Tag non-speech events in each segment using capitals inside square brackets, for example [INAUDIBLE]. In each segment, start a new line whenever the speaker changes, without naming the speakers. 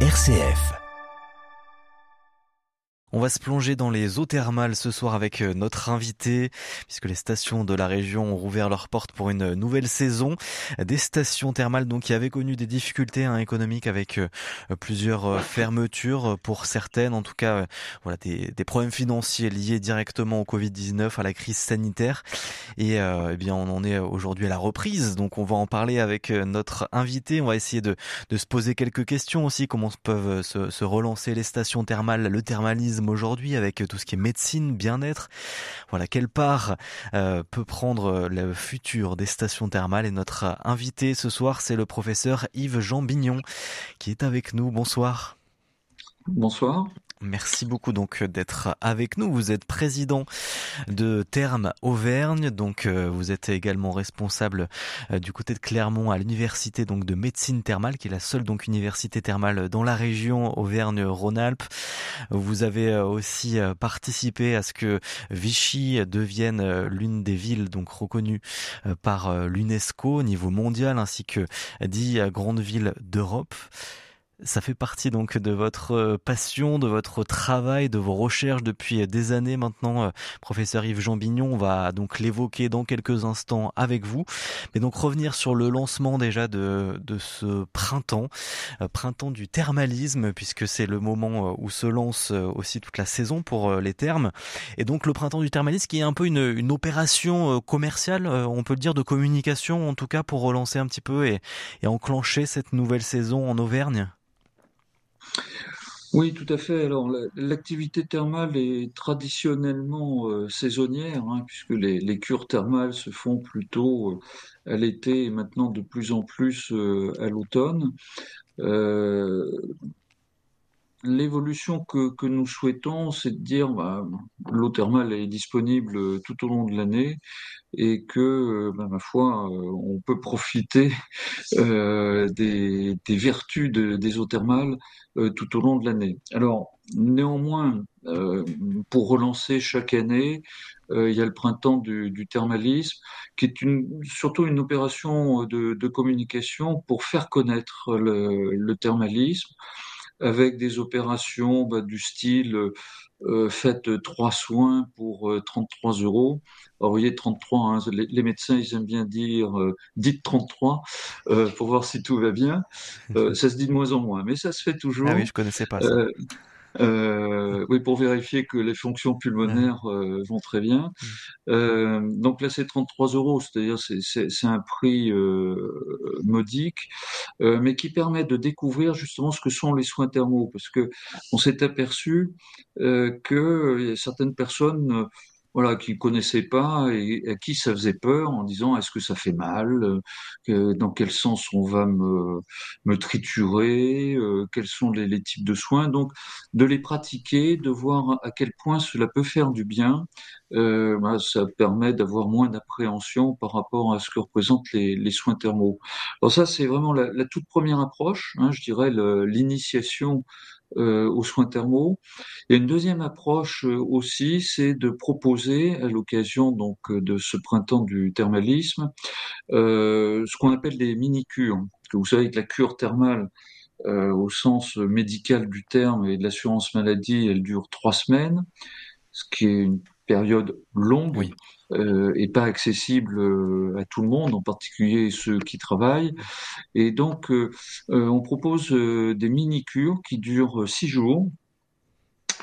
RCF. On va se plonger dans les eaux thermales ce soir avec euh, notre invité, puisque les stations de la région ont rouvert leurs portes pour une nouvelle saison. Des stations thermales donc qui avaient connu des difficultés hein, économiques avec euh, plusieurs euh, fermetures pour certaines, en tout cas voilà des, problèmes financiers liés directement au Covid-19, à la crise sanitaire. Et eh bien on en est aujourd'hui à la reprise, donc on va en parler avec notre invité. On va essayer de, se poser quelques questions aussi, comment peuvent se, se relancer les stations thermales, le thermalisme aujourd'hui avec tout ce qui est médecine, bien-être. Voilà, quelle part euh, peut prendre le futur des stations thermales? Et notre invité ce soir, c'est le professeur Yves Jean Bignon qui est avec nous. Bonsoir.
Bonsoir.
Merci beaucoup donc d'être avec nous. Vous êtes président de Therme Auvergne, donc euh, vous êtes également responsable euh, du côté de Clermont à l'université donc de médecine thermale, qui est la seule donc université thermale dans la région Auvergne-Rhône-Alpes. Vous avez euh, aussi participé à ce que Vichy devienne l'une des villes donc reconnues par l'UNESCO au niveau mondial, ainsi que dix grandes villes d'Europe. Ça fait partie donc de votre euh, passion, de votre travail, de vos recherches depuis des années maintenant, euh, professeur Yves Jean Bignon. On va donc l'évoquer dans quelques instants avec vous. Mais donc revenir sur le lancement déjà de, ce printemps, euh, printemps du thermalisme, puisque c'est le moment où se lance aussi toute la saison pour les thermes. Et donc le printemps du thermalisme qui est un peu une, opération commerciale, on peut le dire, de communication en tout cas pour relancer un petit peu et enclencher cette nouvelle saison en Auvergne?
Oui, tout à fait. Alors, l'activité thermale est traditionnellement euh, saisonnière, hein, puisque les, cures thermales se font plutôt euh, à l'été et maintenant de plus en plus euh, à l'automne. L'évolution que, que, nous souhaitons, c'est de dire bah, l'eau thermale est disponible tout au long de l'année et que, bah, ma foi, on peut profiter [LAUGHS] des, des, vertus de, des eaux thermales euh, tout au long de l'année. Alors, néanmoins, euh, pour relancer chaque année, euh, il y a le printemps du, thermalisme, qui est une, surtout une opération de, communication pour faire connaître le, thermalisme, avec des opérations bah, du style euh, faites trois soins pour 33 euros. Alors, vous voyez, 33, hein, les, médecins, ils aiment bien dire euh, dites 33 euh, pour voir si tout va bien. Euh, ça se dit de moins en moins, mais ça se fait toujours.
Ah oui, je connaissais pas ça.
Euh, oui, pour vérifier que les fonctions pulmonaires euh, vont très bien. Mm. Euh, donc là, c'est 33 euros, c'est-à-dire c'est un prix modique, mais qui permet de découvrir justement ce que sont les soins thermaux, parce que on s'est aperçu que certaines personnes voilà, qui connaissaient pas et à qui ça faisait peur en disant est-ce que ça fait mal, euh, dans quel sens on va me, me triturer, euh, quels sont les, les, types de soins. Donc, de les pratiquer, de voir à quel point cela peut faire du bien, euh, bah, ça permet d'avoir moins d'appréhension par rapport à ce que représentent les, les soins thermaux. Alors ça, c'est vraiment la, la, toute première approche, hein, je dirais l'initiation aux soins thermaux. Et une deuxième approche euh, aussi, c'est de proposer, à l'occasion donc euh, de ce printemps du thermalisme, ce qu'on appelle des mini-cures. Vous savez que la cure thermale, au sens médical du terme et de l'assurance maladie, elle dure trois semaines, ce qui est une période longue. Oui euh, et pas accessible euh, à tout le monde, en particulier ceux qui travaillent. Et donc, euh, euh, on propose des mini-cures qui durent six jours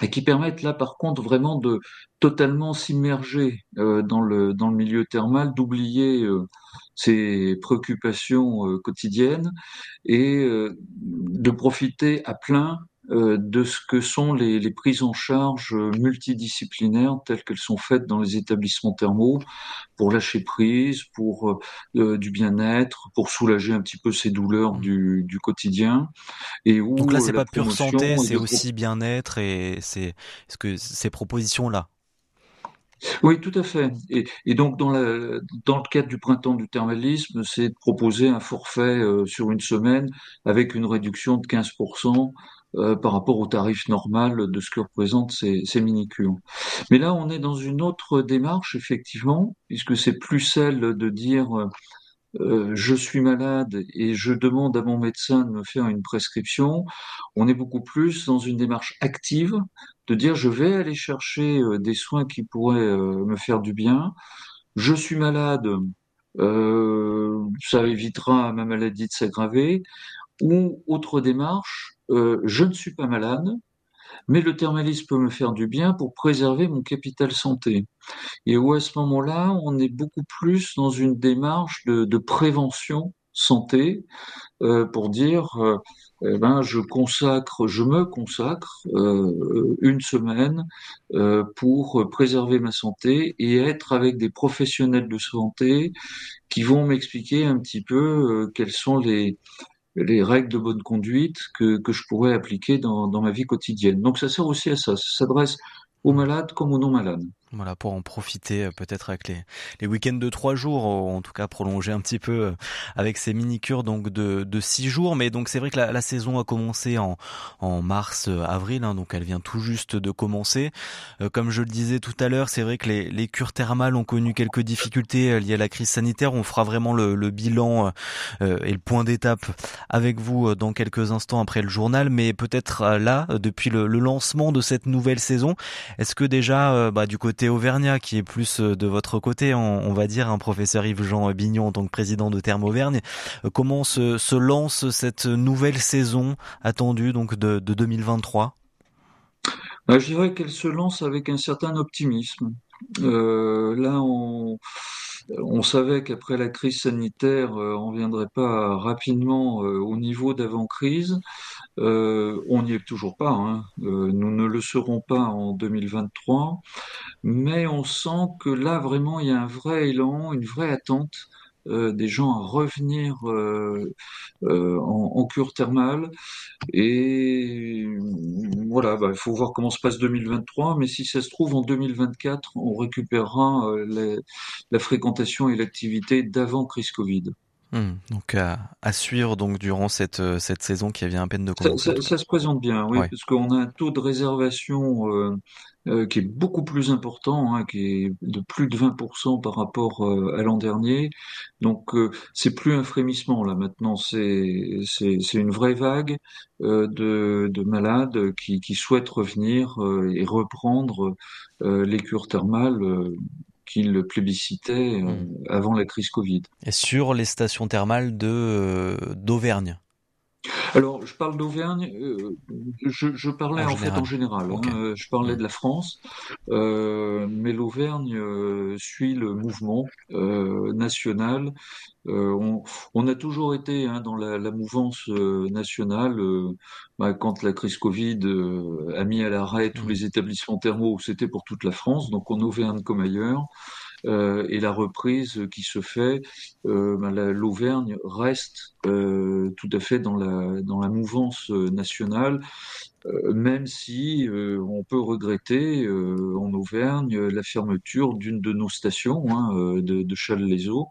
et qui permettent là, par contre, vraiment de totalement s'immerger dans le dans le milieu thermal, d'oublier ses préoccupations quotidiennes et de profiter à plein euh, de ce que sont les, les, prises en charge multidisciplinaires telles qu'elles sont faites dans les établissements thermaux pour lâcher prise, pour euh, euh, du bien-être, pour soulager un petit peu ces douleurs du, du quotidien.
Et où Donc là, c'est pas pure santé, c'est aussi bien-être et c'est ce que ces propositions là.
Oui, tout à fait. Et, et donc, dans, la, dans, le cadre du printemps du thermalisme, c'est de proposer un forfait sur une semaine avec une réduction de 15% euh, par rapport au tarif normal de ce que représentent ces, ces mini-cures. Mais là, on est dans une autre démarche, effectivement, puisque c'est plus celle de dire, euh, je suis malade et je demande à mon médecin de me faire une prescription, on est beaucoup plus dans une démarche active de dire je vais aller chercher des soins qui pourraient me faire du bien. Je suis malade, ça évitera ma maladie de s'aggraver. Ou autre démarche, je ne suis pas malade, mais le thermalisme peut me faire du bien pour préserver mon capital santé. Et où à ce moment-là, on est beaucoup plus dans une démarche de, prévention santé euh, pour dire euh, eh ben je consacre je me consacre euh, une semaine pour préserver ma santé et être avec des professionnels de santé qui vont m'expliquer un petit peu quels sont les les règles de bonne conduite que, que je pourrais appliquer dans, dans ma vie quotidienne. Donc ça sert aussi à ça, ça s'adresse aux malades comme aux non malades.
Voilà, pour en profiter euh, peut-être avec les, les week-ends de trois jours, en tout cas prolonger un petit peu euh, avec ces mini-cures donc de, de six jours. Mais donc c'est vrai que la, la, saison a commencé en, en mars, euh, avril, hein, donc elle vient tout juste de commencer. comme je le disais tout à l'heure, c'est vrai que les, les, cures thermales ont connu quelques difficultés liées à la crise sanitaire. On fera vraiment le, le bilan et le point d'étape avec vous dans quelques instants après le journal. Mais peut-être là, depuis le, le, lancement de cette nouvelle saison, est-ce que déjà bah, du côté Auvergnat qui est plus euh, de votre côté, on, va dire, un professeur Yves-Jean Bignon en tant que président de Terme Auvergne. Euh, comment se, lance cette nouvelle saison attendue donc de, 2023
bah, Je dirais qu'elle se lance avec un certain optimisme. Euh, là, on, on savait qu'après la crise sanitaire, on ne viendrait pas rapidement au niveau d'avant-crise. Euh, on n'y est toujours pas, hein. euh, nous ne le serons pas en 2023, mais on sent que là vraiment il y a un vrai élan, une vraie attente euh, des gens à revenir en, cure thermale. Et voilà, bah, il faut voir comment se passe 2023, mais si ça se trouve en 2024, on récupérera la fréquentation et l'activité d'avant crise Covid.
Hmm. donc à, suivre donc durant cette, euh, cette saison qui vient à peine de
commencer. Ça, se présente bien, oui, parce qu'on a un taux de réservation euh, euh, qui est beaucoup plus important, hein, qui est de plus de 20% par rapport à l'an dernier. Donc c'est plus un frémissement là maintenant, c'est c'est une vraie vague de, de malades qui, qui souhaitent revenir et reprendre les cures thermales qu'il plébiscitait euh, hmm. avant la crise Covid.
Et sur les stations thermales de euh, d'Auvergne
alors, je parle d'Auvergne, euh, je, parlais en, fait en général. Hein, je parlais hmm. de la France, mais l'Auvergne suit le mouvement national. On, a toujours été hein, dans la, mouvance nationale. Bah, quand la crise Covid a mis à l'arrêt tous hmm. les établissements thermaux, c'était pour toute la France, donc en Auvergne comme ailleurs. Euh, et la reprise qui se fait, euh, ben, l'Auvergne reste euh, tout à fait dans la, dans la mouvance nationale, même si on peut regretter en Auvergne la fermeture d'une de nos stations, hein, de, de Châles-les-Eaux.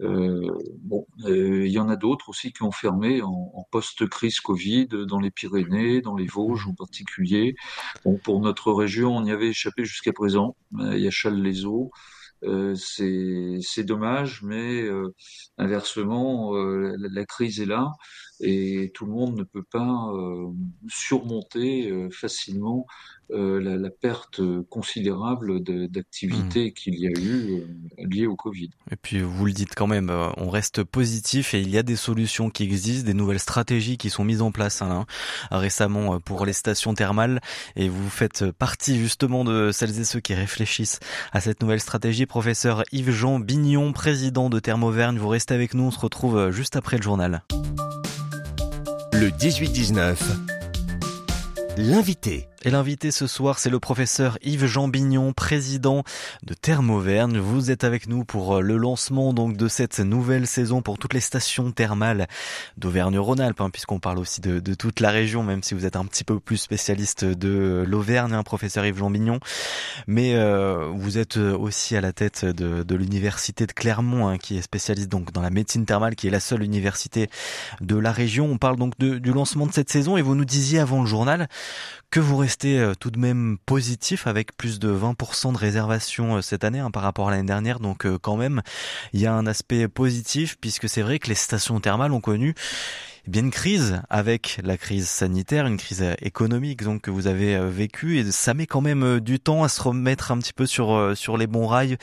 bon, il y en a d'autres aussi qui ont fermé en, en post-crise Covid, dans les Pyrénées, dans les Vosges en particulier. Bon, pour notre région, on y avait échappé jusqu'à présent. Il y a Châles-les-Eaux. Euh, c'est dommage, mais euh, inversement, euh, la, crise est là et tout le monde ne peut pas surmonter facilement la, la, perte considérable d'activité mmh. qu'il y a eu liée au Covid.
Et puis vous le dites quand même, on reste positif et il y a des solutions qui existent, des nouvelles stratégies qui sont mises en place hein, récemment pour les stations thermales et vous faites partie justement de celles et ceux qui réfléchissent à cette nouvelle stratégie professeur Yves-Jean Bignon, président de Thermauvergne. Vous restez avec nous, on se retrouve euh, juste après le journal.
Le 18-19, l'invité.
Et l'invité ce soir, c'est le professeur Yves-Jean Bignon, président de Thermauvergne. Vous êtes avec nous pour euh, le lancement donc de cette nouvelle saison pour toutes les stations thermales d'Auvergne-Rhône-Alpes, hein, puisqu'on parle aussi de, toute la région, même si vous êtes un petit peu plus spécialiste de l'Auvergne, hein, professeur Yves-Jean Bignon. Mais euh, vous êtes aussi à la tête de, l'université de Clermont, hein, qui est spécialiste donc dans la médecine thermale, qui est la seule université de la région. On parle donc du lancement de cette saison et vous nous disiez avant le journal que vous restez restez tout de même positif avec plus de 20% de réservations cette année hein, par rapport à l'année dernière. Donc quand même, il y a un aspect positif puisque c'est vrai que les stations thermales ont connu bien une crise avec la crise sanitaire, une crise économique donc que vous avez euh, vécue. Et ça met quand même euh, du temps à se remettre un petit peu sur euh, sur les bons rails,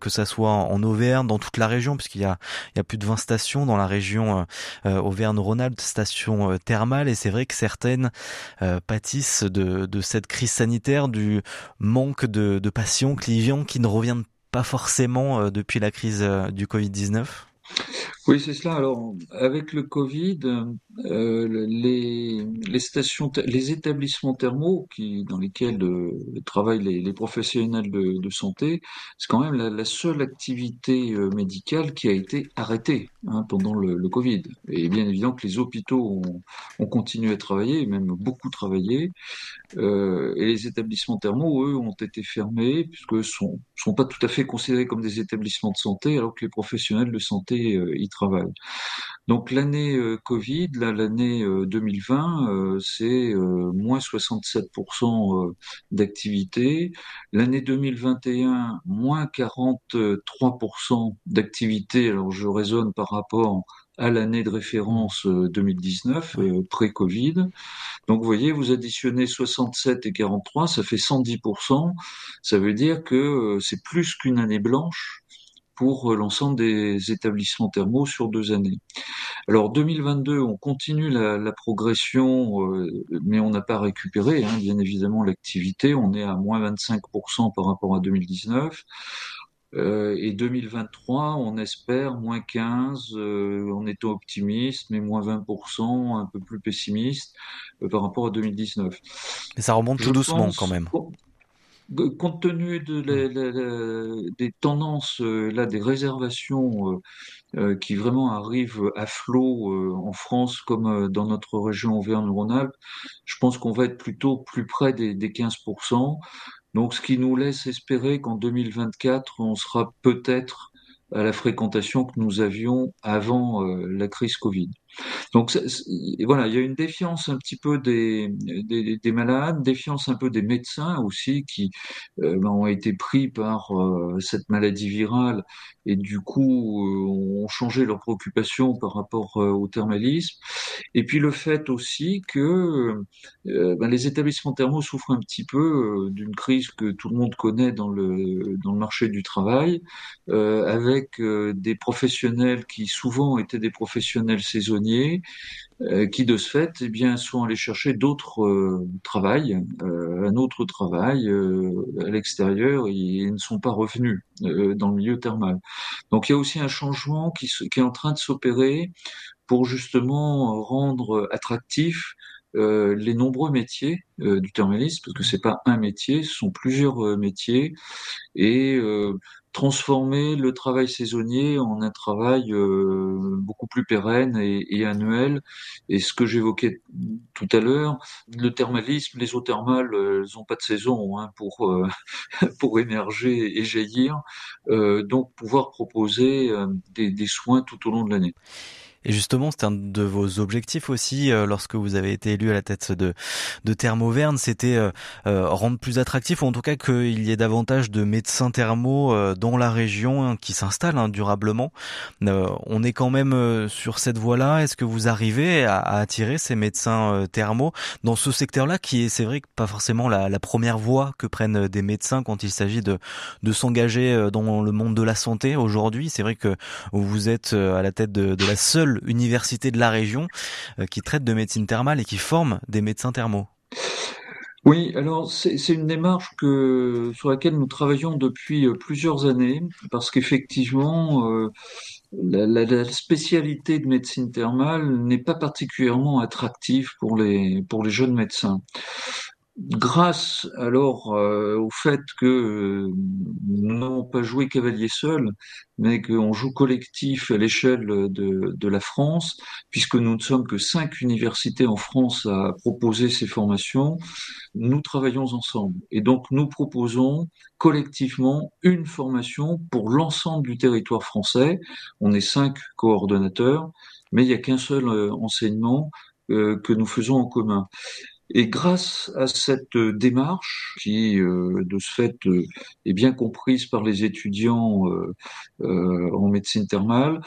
que ça soit en Auvergne, dans toute la région, puisqu'il y a il y a plus de 20 stations dans la région Auvergne-Rhône-Alpes, stations thermales. Et c'est vrai que certaines pâtissent de de cette crise sanitaire, du manque de, de patients clients qui ne reviennent pas forcément depuis la crise du Covid-19
oui, c'est cela. Alors, avec le Covid, euh, les, les, stations, les établissements thermaux qui, dans lesquels euh, travaillent les, les, professionnels de, de santé, c'est quand même la, la, seule activité euh, médicale qui a été arrêtée hein, pendant le, le, Covid. Et bien évidemment que les hôpitaux ont, ont continué à travailler, même beaucoup travaillé, euh, et les établissements thermaux, eux, ont été fermés puisque sont sont pas tout à fait considérés comme des établissements de santé, alors que les professionnels de santé euh, y. Donc l'année euh, Covid, l'année 2020, euh, c'est moins 67% d'activité. L'année 2021, moins 43% d'activité. Alors je raisonne par rapport à l'année de référence 2019, pré-Covid. Donc vous voyez, vous additionnez 67 et 43, ça fait 110%. Ça veut dire que c'est plus qu'une année blanche pour euh, l'ensemble des établissements thermaux sur deux années. Alors 2022, on continue la, la progression, euh, mais on n'a pas récupéré, hein, bien évidemment, l'activité. On est à moins 25% par rapport à 2019. Euh, et 2023, on espère moins 15, euh, on est optimiste, mais moins 20%, un peu plus pessimiste euh, par rapport à 2019.
Mais ça remonte tout doucement quand même
compte tenu de la, des tendances, euh, là, des réservations euh, euh, qui vraiment arrivent à flot en France comme dans notre région Auvergne-Rhône-Alpes, je pense qu'on va être plutôt plus près des, des 15%. Donc, ce qui nous laisse espérer qu'en 2024, on sera peut-être à la fréquentation que nous avions avant la crise Covid. Donc voilà, il y a une défiance un petit peu des, des, des malades, défiance un peu des médecins aussi qui euh, ben, ont été pris par euh, cette maladie virale et du coup euh, ont changé leurs préoccupations par rapport au thermalisme. Et puis le fait aussi que ben, les établissements thermaux souffrent un petit peu d'une crise que tout le monde connaît dans le, dans le marché du travail, avec des professionnels qui souvent étaient des professionnels saisonniers euh, qui de ce fait, eh bien, sont allés chercher d'autres euh, travail, euh, un autre travail à l'extérieur et, ne sont pas revenus dans le milieu thermal. Donc il y a aussi un changement qui, qui est en train de s'opérer pour justement rendre attractif les nombreux métiers du thermalisme, parce que c'est pas un métier, ce sont plusieurs métiers, et transformer le travail saisonnier en un travail euh, beaucoup plus pérenne et, annuel. Et ce que j'évoquais tout à l'heure, le thermalisme, les eaux thermales, euh, elles n'ont pas de saison hein, pour euh, [LAUGHS] pour émerger et jaillir. donc pouvoir proposer des, des soins tout au long de l'année.
Et justement, c'est un de vos objectifs aussi euh, lorsque vous avez été élu à la tête de, de Thermoverne, c'était euh, euh, rendre plus attractif, ou en tout cas qu'il y ait davantage de médecins thermaux dans la région hein, qui s'installent hein, durablement. on est quand même sur cette voie-là. Est-ce que vous arrivez à, attirer ces médecins thermaux dans ce secteur-là, qui est, c'est vrai, pas forcément la, la, première voie que prennent des médecins quand il s'agit de, de s'engager dans le monde de la santé aujourd'hui? C'est vrai que vous êtes à la tête de, de la seule université de la région euh, qui traite de médecine thermale et qui forme des médecins thermaux.
Oui, alors c'est une démarche sur laquelle nous travaillons depuis euh, plusieurs années, parce qu'effectivement, euh, la, spécialité de médecine thermale n'est pas particulièrement attractive pour les jeunes médecins grâce alors euh, au fait que euh, nous n'avons pas joué cavalier seul, mais qu'on joue collectif à l'échelle de, la France, puisque nous ne sommes que cinq universités en France à proposer ces formations, nous travaillons ensemble. Et donc nous proposons collectivement une formation pour l'ensemble du territoire français. On est cinq coordonnateurs, mais il n'y a qu'un seul euh, enseignement que nous faisons en commun. Et grâce à cette démarche, qui de ce fait est bien comprise par les étudiants en médecine thermale,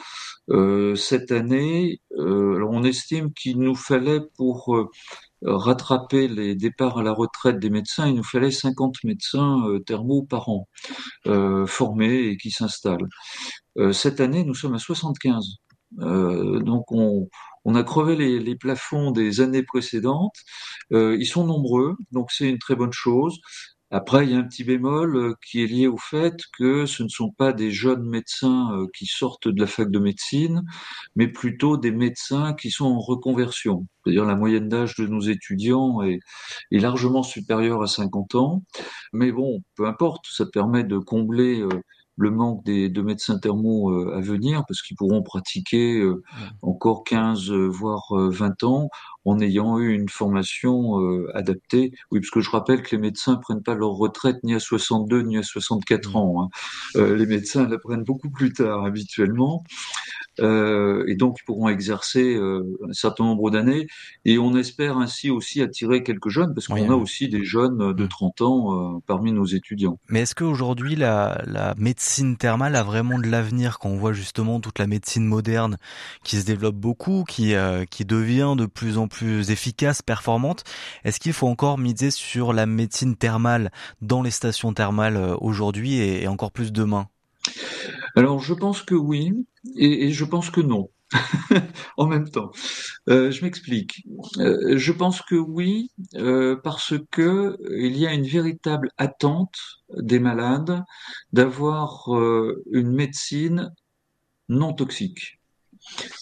cette année, on estime qu'il nous fallait pour rattraper les départs à la retraite des médecins, il nous fallait 50 médecins thermaux par an formés et qui s'installent. cette année, nous sommes à 75. Donc on, on a crevé les, plafonds des années précédentes. Euh, ils sont nombreux, donc c'est une très bonne chose. Après, il y a un petit bémol euh, qui est lié au fait que ce ne sont pas des jeunes médecins euh, qui sortent de la fac de médecine, mais plutôt des médecins qui sont en reconversion. C'est-à-dire la moyenne d'âge de nos étudiants est, est, largement supérieure à 50 ans. Mais bon, peu importe, ça permet de combler le manque des, de médecins thermaux euh, à venir, parce qu'ils pourront pratiquer euh, encore 15, euh, voire 20 ans, en ayant eu une formation adaptée. Oui, parce que je rappelle que les médecins prennent pas leur retraite ni à 62 ni à 64 ans. Hein. les médecins la prennent beaucoup plus tard habituellement. Euh, et donc ils pourront exercer euh, un certain nombre d'années. Et on espère ainsi aussi attirer quelques jeunes, parce qu'on a aussi des jeunes de 30 mm. ans euh, parmi nos étudiants.
Mais est-ce qu'aujourd'hui la, la médecine thermale a vraiment de l'avenir quand on voit justement toute la médecine moderne qui se développe beaucoup, qui, qui devient de plus en plus efficace, performante Est-ce qu'il faut encore miser sur la médecine thermale dans les stations thermales aujourd'hui et encore plus demain?
Alors je pense que oui et, je pense que non. [LAUGHS] en même temps. Euh, je m'explique. Euh, je pense que oui, euh, parce que il y a une véritable attente des malades d'avoir une médecine non toxique.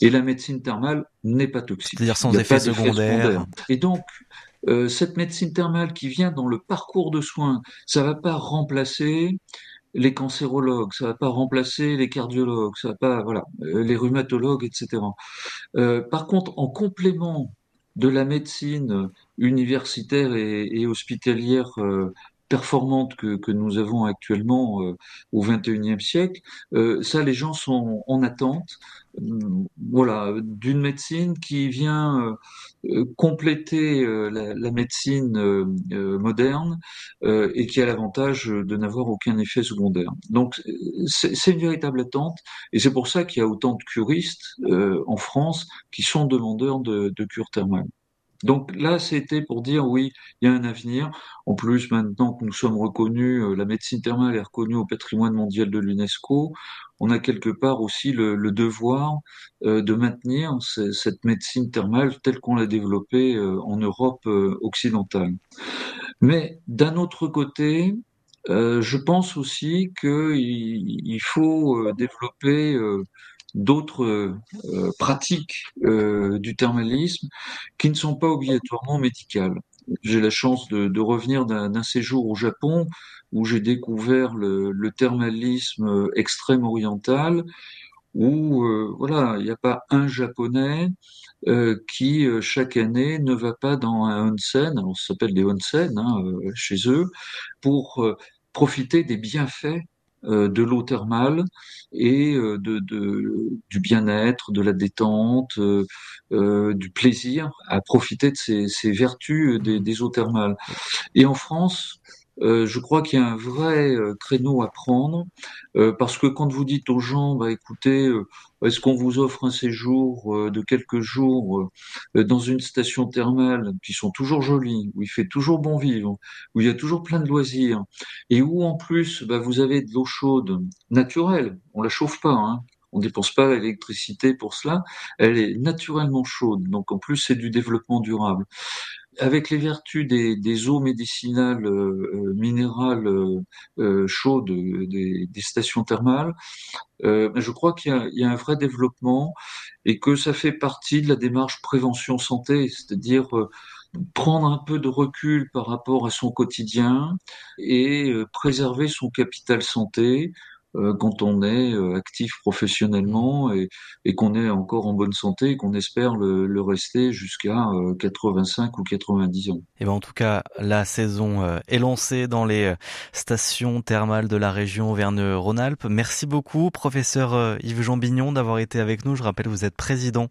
Et la médecine thermale n'est pas toxique.
C'est-à-dire sans effet secondaire.
Et donc, cette médecine thermale qui vient dans le parcours de soins, ça va pas remplacer les cancérologues, ça va pas remplacer les cardiologues, ça va pas, voilà, euh, les rhumatologues, etc. Euh, par contre, en complément de la médecine universitaire et, hospitalière euh, performante que, que, nous avons actuellement euh, au XXIe siècle, euh, ça, les gens sont en attente, euh, voilà, d'une médecine qui vient compléter la, la, médecine moderne et qui a l'avantage de n'avoir aucun effet secondaire. Donc, c'est une véritable attente, et c'est pour ça qu'il y a autant de curistes en France qui sont demandeurs de, de cure thermale. Donc là, c'était pour dire oui, il y a un avenir. En plus, maintenant que nous sommes reconnus, euh, la médecine thermale est reconnue au patrimoine mondial de l'UNESCO, on a quelque part aussi le, devoir euh, de maintenir cette médecine thermale telle qu'on l'a développée euh, en Europe occidentale. Mais d'un autre côté, je pense aussi qu'il faut développer d'autres euh, pratiques euh, du thermalisme qui ne sont pas obligatoirement médicales. J'ai la chance de, de revenir d'un séjour au Japon où j'ai découvert le, le, thermalisme extrême oriental, où euh, voilà, il n'y a pas un japonais euh, qui chaque année ne va pas dans un onsen, ça s'appelle des onsen hein, chez eux, pour profiter des bienfaits euh, de l'eau thermale et euh, de, du bien-être, de la détente, euh, du plaisir à profiter de ces, vertus des, des, eaux thermales. Et en France, euh, je crois qu'il y a un vrai euh, créneau à prendre, euh, parce que quand vous dites aux gens, bah, écoutez, est-ce qu'on vous offre un séjour de quelques jours dans une station thermale, qui sont toujours jolies, où il fait toujours bon vivre, où il y a toujours plein de loisirs, et où en plus bah, vous avez de l'eau chaude naturelle, on la chauffe pas, hein, on dépense pas l'électricité pour cela, elle est naturellement chaude, donc en plus c'est du développement durable avec les vertus des, des eaux médicinales euh, euh minérales euh, euh, chaudes des, des, stations thermales, je crois qu'il y, y, a un vrai développement et que ça fait partie de la démarche prévention santé, c'est-à-dire prendre un peu de recul par rapport à son quotidien et préserver son capital santé euh, quand on est euh, actif professionnellement et, et qu'on est encore en bonne santé et qu'on espère le, le rester jusqu'à 85 euh, ou 90 ans. Et
eh ben en tout cas, la saison est lancée dans les stations thermales de la région Auvergne-Rhône-Alpes. Merci beaucoup, professeur Yves-Jean Bignon, d'avoir été avec nous. Je rappelle, vous êtes président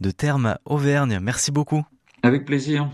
de Thermes Auvergne. Merci beaucoup.
Avec plaisir.